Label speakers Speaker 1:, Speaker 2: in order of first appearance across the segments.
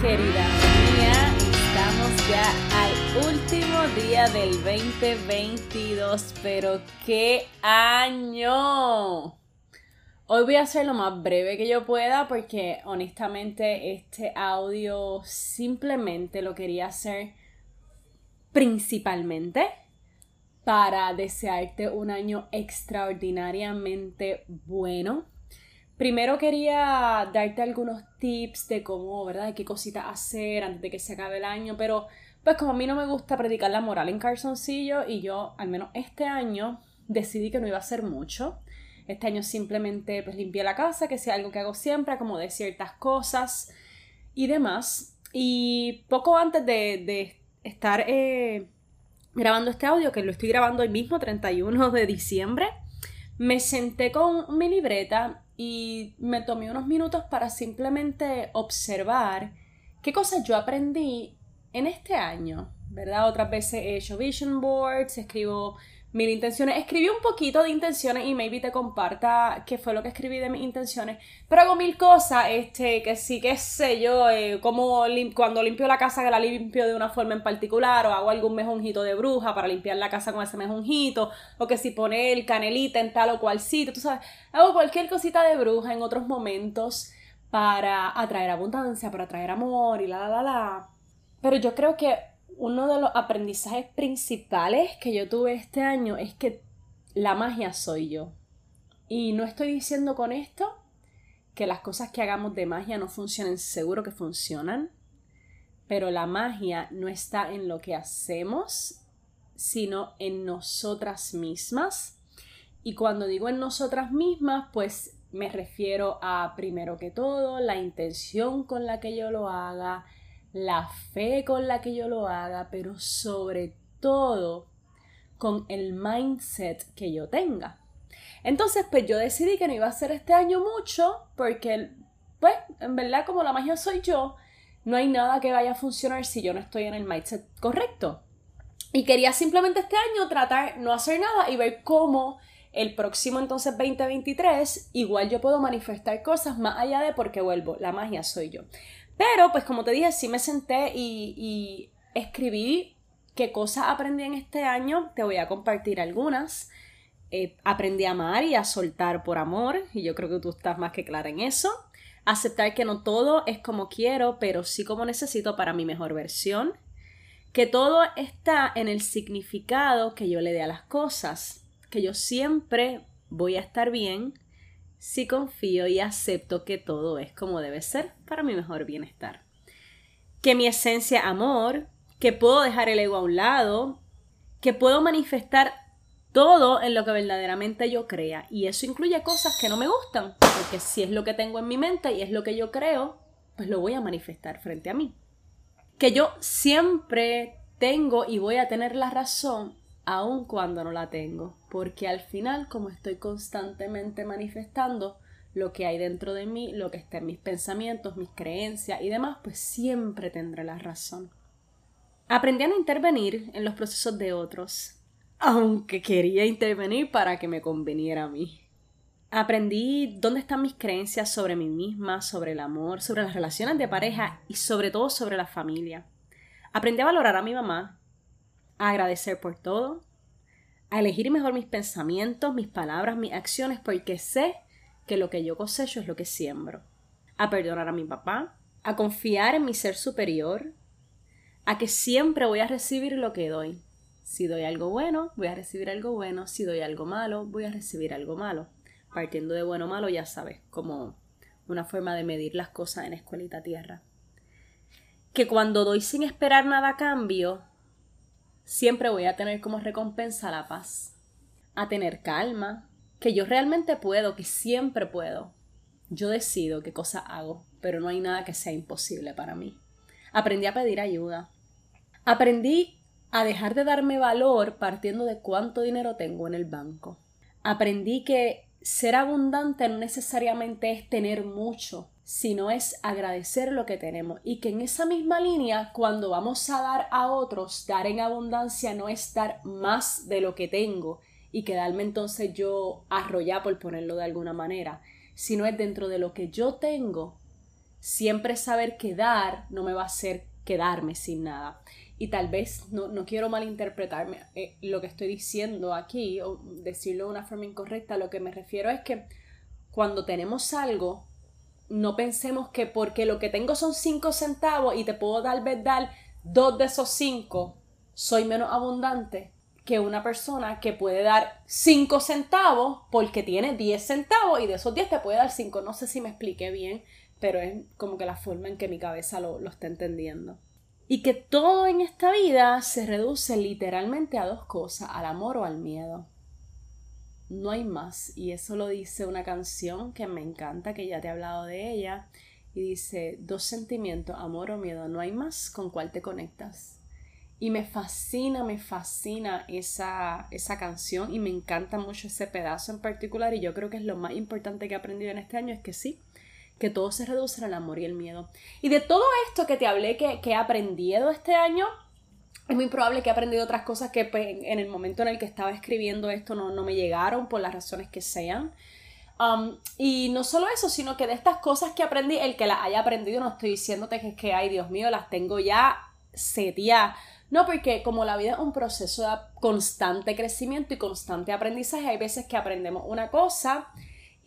Speaker 1: querida mía, estamos ya al último día del 2022, pero qué año. Hoy voy a hacer lo más breve que yo pueda porque honestamente este audio simplemente lo quería hacer principalmente para desearte un año extraordinariamente bueno Primero quería darte algunos tips de cómo, ¿verdad? De qué cositas hacer antes de que se acabe el año, pero pues como a mí no me gusta predicar la moral en calzoncillo y yo, al menos este año, decidí que no iba a hacer mucho. Este año simplemente pues limpié la casa, que sea algo que hago siempre, como de ciertas cosas y demás. Y poco antes de, estar eh, grabando este audio, que lo estoy grabando hoy mismo, 31 de diciembre, me senté con mi libreta y me tomé unos minutos para simplemente observar qué cosas yo aprendí en este año, ¿verdad? Otras veces he hecho vision boards, escribo mil intenciones. Escribí un poquito de intenciones y maybe te comparta qué fue lo que escribí de mis intenciones. Pero hago mil cosas, este, que sí, qué sé yo, eh, como cuando limpio la casa que la limpio de una forma en particular, o hago algún mejonjito de bruja para limpiar la casa con ese mejonjito, o que si pone el canelita en tal o cual sitio, tú sabes, hago cualquier cosita de bruja en otros momentos para atraer abundancia, para atraer amor y la la la la. Pero yo creo que uno de los aprendizajes principales que yo tuve este año es que la magia soy yo. Y no estoy diciendo con esto que las cosas que hagamos de magia no funcionen, seguro que funcionan, pero la magia no está en lo que hacemos, sino en nosotras mismas. Y cuando digo en nosotras mismas, pues me refiero a, primero que todo, la intención con la que yo lo haga, la fe con la que yo lo haga, pero sobre todo con el mindset que yo tenga. Entonces, pues yo decidí que no iba a hacer este año mucho, porque, pues, en verdad, como la magia soy yo, no hay nada que vaya a funcionar si yo no estoy en el mindset correcto. Y quería simplemente este año tratar no hacer nada y ver cómo el próximo entonces 2023 igual yo puedo manifestar cosas más allá de porque vuelvo, la magia soy yo. Pero, pues como te dije, sí me senté y, escribí qué cosas aprendí en este año. Te voy a compartir algunas. Eh, aprendí a amar y a soltar por amor, y yo creo que tú estás más que clara en eso. Aceptar que no todo es como quiero, pero sí como necesito para mi mejor versión. Que todo está en el significado que yo le dé a las cosas. Que yo siempre voy a estar bien si confío y acepto que todo es como debe ser para mi mejor bienestar. Que mi esencia amor, que puedo dejar el ego a un lado, que puedo manifestar todo en lo que verdaderamente yo crea. Y eso incluye cosas que no me gustan, porque si es lo que tengo en mi mente y es lo que yo creo, pues lo voy a manifestar frente a mí. Que yo siempre tengo y voy a tener la razón aun cuando no la tengo, porque al final, como estoy constantemente manifestando lo que hay dentro de mí, lo que está en mis pensamientos, mis creencias y demás, pues siempre tendré la razón. Aprendí a no intervenir en los procesos de otros, aunque quería intervenir para que me conveniera a mí. Aprendí dónde están mis creencias sobre mí misma, sobre el amor, sobre las relaciones de pareja y sobre todo sobre la familia. Aprendí a valorar a mi mamá a agradecer por todo, a elegir mejor mis pensamientos, mis palabras, mis acciones, porque sé que lo que yo cosecho es lo que siembro, a perdonar a mi papá, a confiar en mi ser superior, a que siempre voy a recibir lo que doy. Si doy algo bueno, voy a recibir algo bueno, si doy algo malo, voy a recibir algo malo. Partiendo de bueno o malo, ya sabes, como una forma de medir las cosas en escuelita tierra. Que cuando doy sin esperar nada a cambio, siempre voy a tener como recompensa la paz, a tener calma, que yo realmente puedo, que siempre puedo. Yo decido qué cosa hago, pero no hay nada que sea imposible para mí. Aprendí a pedir ayuda. Aprendí a dejar de darme valor partiendo de cuánto dinero tengo en el banco. Aprendí que ser abundante no necesariamente es tener mucho, sino es agradecer lo que tenemos y que en esa misma línea cuando vamos a dar a otros, dar en abundancia no es dar más de lo que tengo y quedarme entonces yo arrollar por ponerlo de alguna manera, sino es dentro de lo que yo tengo siempre saber que dar no me va a hacer quedarme sin nada. Y tal vez no, no quiero malinterpretarme eh, lo que estoy diciendo aquí o decirlo de una forma incorrecta. Lo que me refiero es que cuando tenemos algo, no pensemos que porque lo que tengo son 5 centavos y te puedo tal vez dar dos de esos 5, soy menos abundante que una persona que puede dar 5 centavos porque tiene 10 centavos y de esos 10 te puede dar 5. No sé si me expliqué bien, pero es como que la forma en que mi cabeza lo, lo está entendiendo. Y que todo en esta vida se reduce literalmente a dos cosas, al amor o al miedo. No hay más. Y eso lo dice una canción que me encanta, que ya te he hablado de ella. Y dice, dos sentimientos, amor o miedo, no hay más con cuál te conectas. Y me fascina, me fascina esa, esa canción y me encanta mucho ese pedazo en particular y yo creo que es lo más importante que he aprendido en este año, es que sí, que todo se reduce al amor y el miedo. Y de todo esto que te hablé que, que he aprendido este año, es muy probable que he aprendido otras cosas que pues, en el momento en el que estaba escribiendo esto no, no me llegaron por las razones que sean. Um, y no solo eso, sino que de estas cosas que aprendí, el que las haya aprendido, no estoy diciéndote que es que, ay Dios mío, las tengo ya setiadas no, porque como la vida es un proceso de constante crecimiento y constante aprendizaje, hay veces que aprendemos una cosa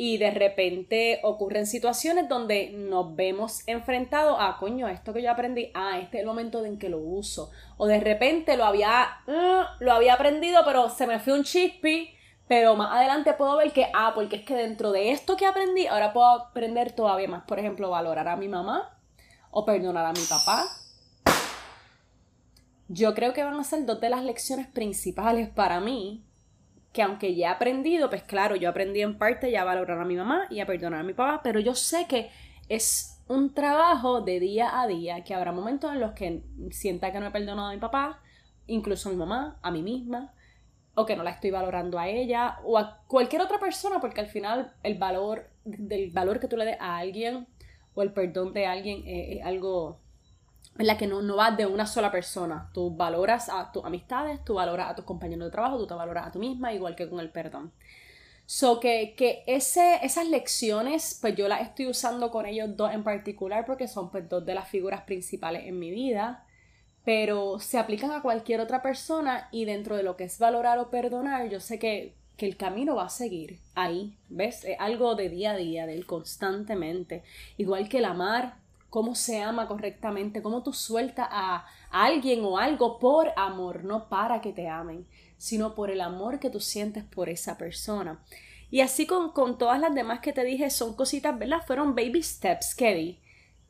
Speaker 1: y de repente ocurren situaciones donde nos vemos enfrentados a, coño, esto que yo aprendí, ah, este es el momento en que lo uso. O de repente lo había, mm, lo había aprendido, pero se me fue un chispi, pero más adelante puedo ver que, ah, porque es que dentro de esto que aprendí, ahora puedo aprender todavía más. Por ejemplo, valorar a mi mamá o perdonar a mi papá yo creo que van a ser dos de las lecciones principales para mí, que aunque ya he aprendido, pues claro, yo aprendí en parte ya a valorar a mi mamá y a perdonar a mi papá, pero yo sé que es un trabajo de día a día, que habrá momentos en los que sienta que no he perdonado a mi papá, incluso a mi mamá, a mí misma, o que no la estoy valorando a ella, o a cualquier otra persona, porque al final el valor, del valor que tú le des a alguien, o el perdón de alguien, es algo en la que no, no vas de una sola persona. Tú valoras a tus amistades, tú valoras a tus compañeros de trabajo, tú te valoras a tú misma, igual que con el perdón. So que, que ese, esas lecciones, pues yo las estoy usando con ellos dos en particular porque son pues dos de las figuras principales en mi vida, pero se aplican a cualquier otra persona y dentro de lo que es valorar o perdonar, yo sé que, que el camino va a seguir ahí, ¿ves? Es algo de día a día, de constantemente. Igual que el amar, cómo se ama correctamente, cómo tú sueltas a, alguien o algo por amor, no para que te amen, sino por el amor que tú sientes por esa persona. Y así con, con todas las demás que te dije, son cositas, ¿verdad? Fueron baby steps que di,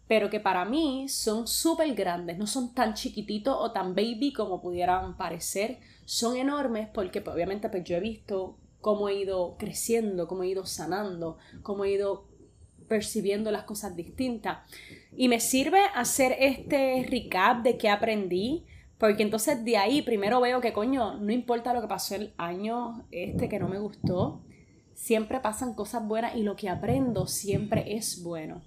Speaker 1: pero que para mí son súper grandes, no son tan chiquititos o tan baby como pudieran parecer, son enormes porque pues, obviamente pues yo he visto cómo he ido creciendo, cómo he ido sanando, cómo he ido percibiendo las cosas distintas. Y me sirve hacer este recap de qué aprendí, porque entonces de ahí primero veo que coño, no importa lo que pasó el año este que no me gustó, siempre pasan cosas buenas y lo que aprendo siempre es bueno.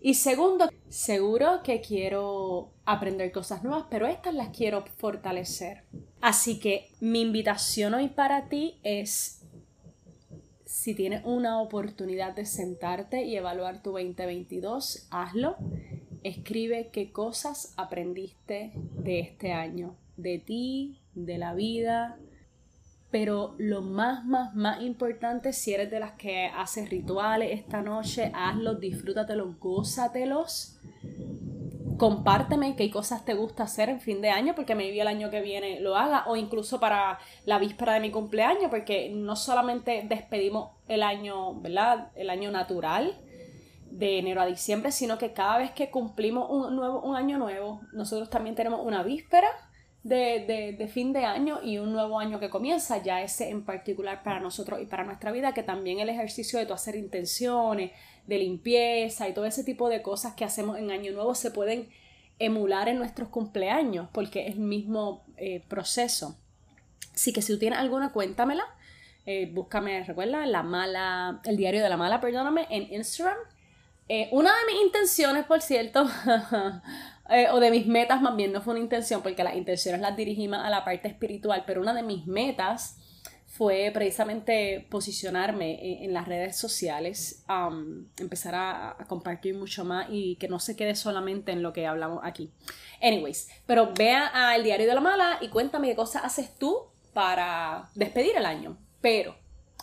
Speaker 1: Y segundo, seguro que quiero aprender cosas nuevas, pero estas las quiero fortalecer. Así que mi invitación hoy para ti es si tienes una oportunidad de sentarte y evaluar tu 2022, hazlo. Escribe qué cosas aprendiste de este año, de ti, de la vida. Pero lo más, más, más importante, si eres de las que haces rituales esta noche, hazlos, disfrútatelos, gózatelos compárteme qué cosas te gusta hacer en fin de año, porque me el año que viene lo haga, o incluso para la víspera de mi cumpleaños, porque no solamente despedimos el año, ¿verdad? El año natural de enero a diciembre, sino que cada vez que cumplimos un, nuevo, un año nuevo, nosotros también tenemos una víspera de, de, de, fin de año y un nuevo año que comienza, ya ese en particular para nosotros y para nuestra vida, que también el ejercicio de tu hacer intenciones, de limpieza y todo ese tipo de cosas que hacemos en Año Nuevo se pueden emular en nuestros cumpleaños porque es el mismo eh, proceso. Así que si tú tienes alguna, cuéntamela. Eh, búscame, recuerda, la mala, el diario de la mala, perdóname, en Instagram. Eh, una de mis intenciones, por cierto, o de mis metas más bien, no fue una intención, porque las intenciones las dirigimos a la parte espiritual, pero una de mis metas fue precisamente posicionarme en, las redes sociales, empezar a, compartir mucho más y que no se quede solamente en lo que hablamos aquí. Anyways, pero vea al diario de la mala y cuéntame qué cosas haces tú para despedir el año. Pero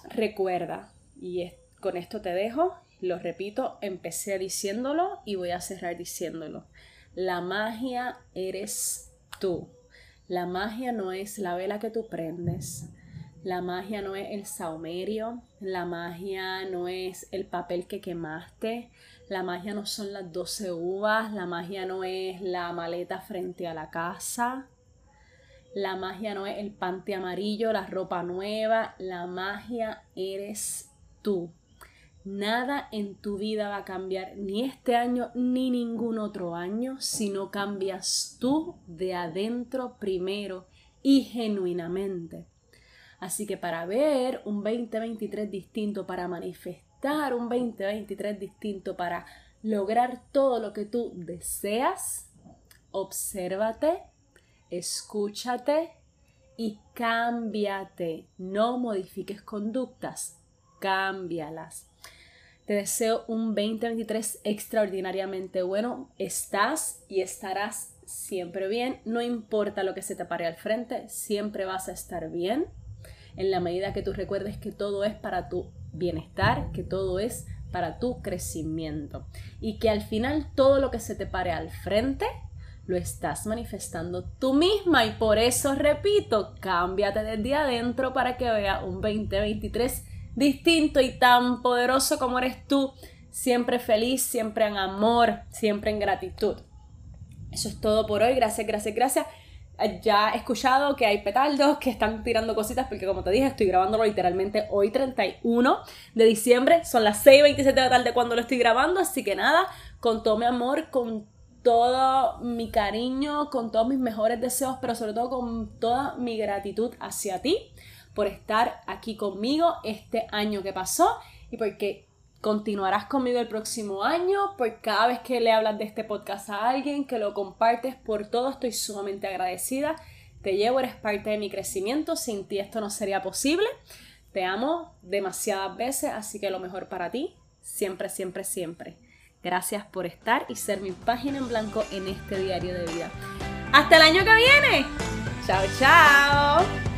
Speaker 1: recuerda, y con esto te dejo, lo repito, empecé diciéndolo y voy a cerrar diciéndolo. La magia eres tú. La magia no es la vela que tú prendes. La magia no es el saumerio. La magia no es el papel que quemaste. La magia no son las 12 uvas. La magia no es la maleta frente a la casa. La magia no es el pante amarillo, la ropa nueva. La magia eres tú. Nada en tu vida va a cambiar ni este año ni ningún otro año si no cambias tú de adentro primero y genuinamente. Así que para ver un 2023 distinto, para manifestar un 2023 distinto, para lograr todo lo que tú deseas, obsérvate, escúchate y cámbiate. No modifiques conductas, cámbialas. Te deseo un 2023 extraordinariamente bueno. Estás y estarás siempre bien. No importa lo que se te pare al frente, siempre vas a estar bien. En la medida que tú recuerdes que todo es para tu bienestar, que todo es para tu crecimiento. Y que al final todo lo que se te pare al frente lo estás manifestando tú misma. Y por eso repito, cámbiate desde adentro para que vea un 2023 distinto y tan poderoso como eres tú, siempre feliz, siempre en amor, siempre en gratitud. Eso es todo por hoy. Gracias, gracias, gracias. Ya he escuchado que hay petardos que están tirando cositas porque como te dije estoy grabándolo literalmente hoy 31 de diciembre. Son las 6.27 de la tarde cuando lo estoy grabando. Así que nada, con todo mi amor, con todo mi cariño, con todos mis mejores deseos, pero sobre todo con toda mi gratitud hacia ti por estar aquí conmigo este año que pasó y porque continuarás conmigo el próximo año, por cada vez que le hablas de este podcast a alguien, que lo compartes, por todo estoy sumamente agradecida. Te llevo, eres parte de mi crecimiento, sin ti esto no sería posible. Te amo demasiadas veces, así que lo mejor para ti, siempre, siempre, siempre. Gracias por estar y ser mi página en blanco en este diario de vida. Hasta el año que viene. Chao, chao.